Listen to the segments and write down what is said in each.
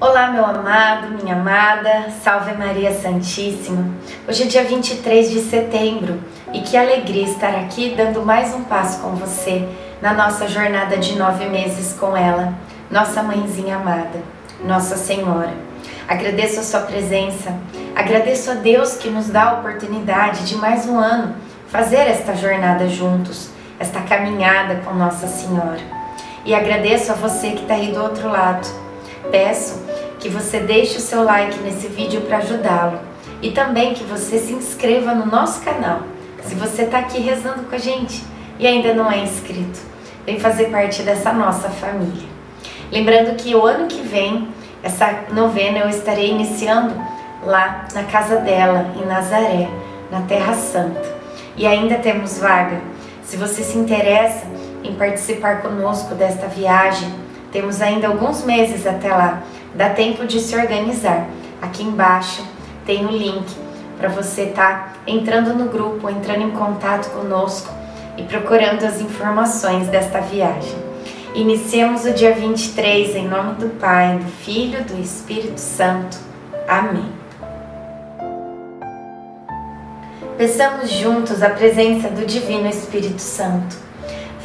Olá, meu amado, minha amada, salve Maria Santíssima. Hoje é dia 23 de setembro e que alegria estar aqui dando mais um passo com você na nossa jornada de nove meses com ela, nossa mãezinha amada, Nossa Senhora. Agradeço a sua presença, agradeço a Deus que nos dá a oportunidade de mais um ano fazer esta jornada juntos, esta caminhada com Nossa Senhora. E agradeço a você que está aí do outro lado Peço que você deixe o seu like nesse vídeo para ajudá-lo e também que você se inscreva no nosso canal. Se você está aqui rezando com a gente e ainda não é inscrito, vem fazer parte dessa nossa família. Lembrando que o ano que vem, essa novena eu estarei iniciando lá na casa dela, em Nazaré, na Terra Santa. E ainda temos vaga. Se você se interessa em participar conosco desta viagem, temos ainda alguns meses até lá. Dá tempo de se organizar. Aqui embaixo tem o link para você estar tá entrando no grupo, entrando em contato conosco e procurando as informações desta viagem. Iniciemos o dia 23 em nome do Pai, do Filho, do Espírito Santo. Amém. Peçamos juntos a presença do Divino Espírito Santo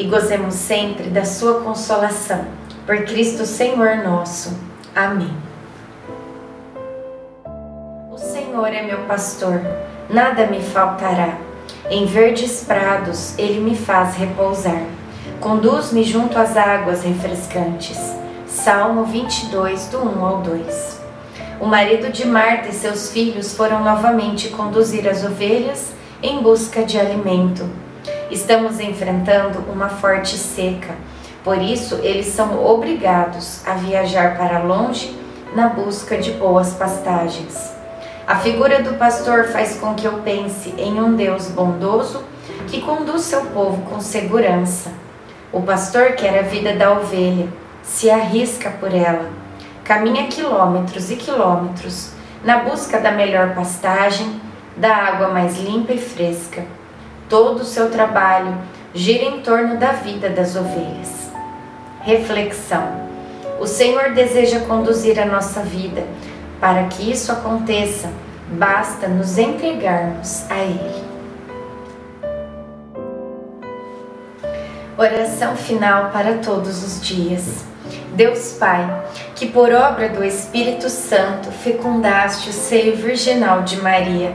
e gozemos sempre da sua consolação. Por Cristo Senhor nosso. Amém. O Senhor é meu pastor, nada me faltará. Em verdes prados ele me faz repousar. Conduz-me junto às águas refrescantes. Salmo 22, do 1 ao 2. O marido de Marta e seus filhos foram novamente conduzir as ovelhas em busca de alimento. Estamos enfrentando uma forte seca, por isso eles são obrigados a viajar para longe na busca de boas pastagens. A figura do pastor faz com que eu pense em um Deus bondoso que conduz seu povo com segurança. O pastor quer a vida da ovelha, se arrisca por ela, caminha quilômetros e quilômetros na busca da melhor pastagem, da água mais limpa e fresca todo o seu trabalho gira em torno da vida das ovelhas. Reflexão: O Senhor deseja conduzir a nossa vida. Para que isso aconteça, basta nos entregarmos a Ele. Oração final para todos os dias. Deus Pai, que por obra do Espírito Santo fecundaste o seio virginal de Maria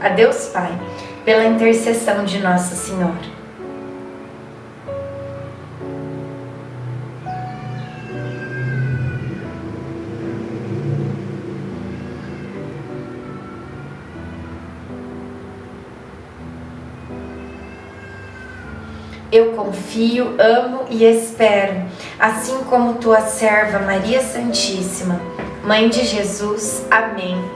a Deus Pai, pela intercessão de Nossa Senhora. Eu confio, amo e espero, assim como tua serva Maria Santíssima, Mãe de Jesus. Amém.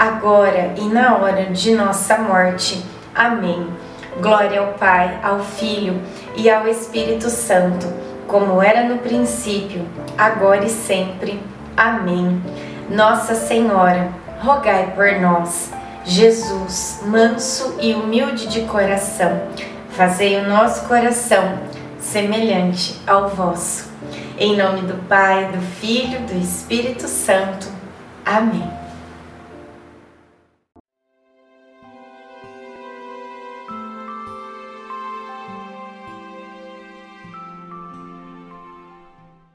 agora e na hora de nossa morte. Amém. Glória ao Pai, ao Filho e ao Espírito Santo, como era no princípio, agora e sempre. Amém. Nossa Senhora, rogai por nós. Jesus, manso e humilde de coração, fazei o nosso coração semelhante ao vosso. Em nome do Pai, do Filho, do Espírito Santo. Amém.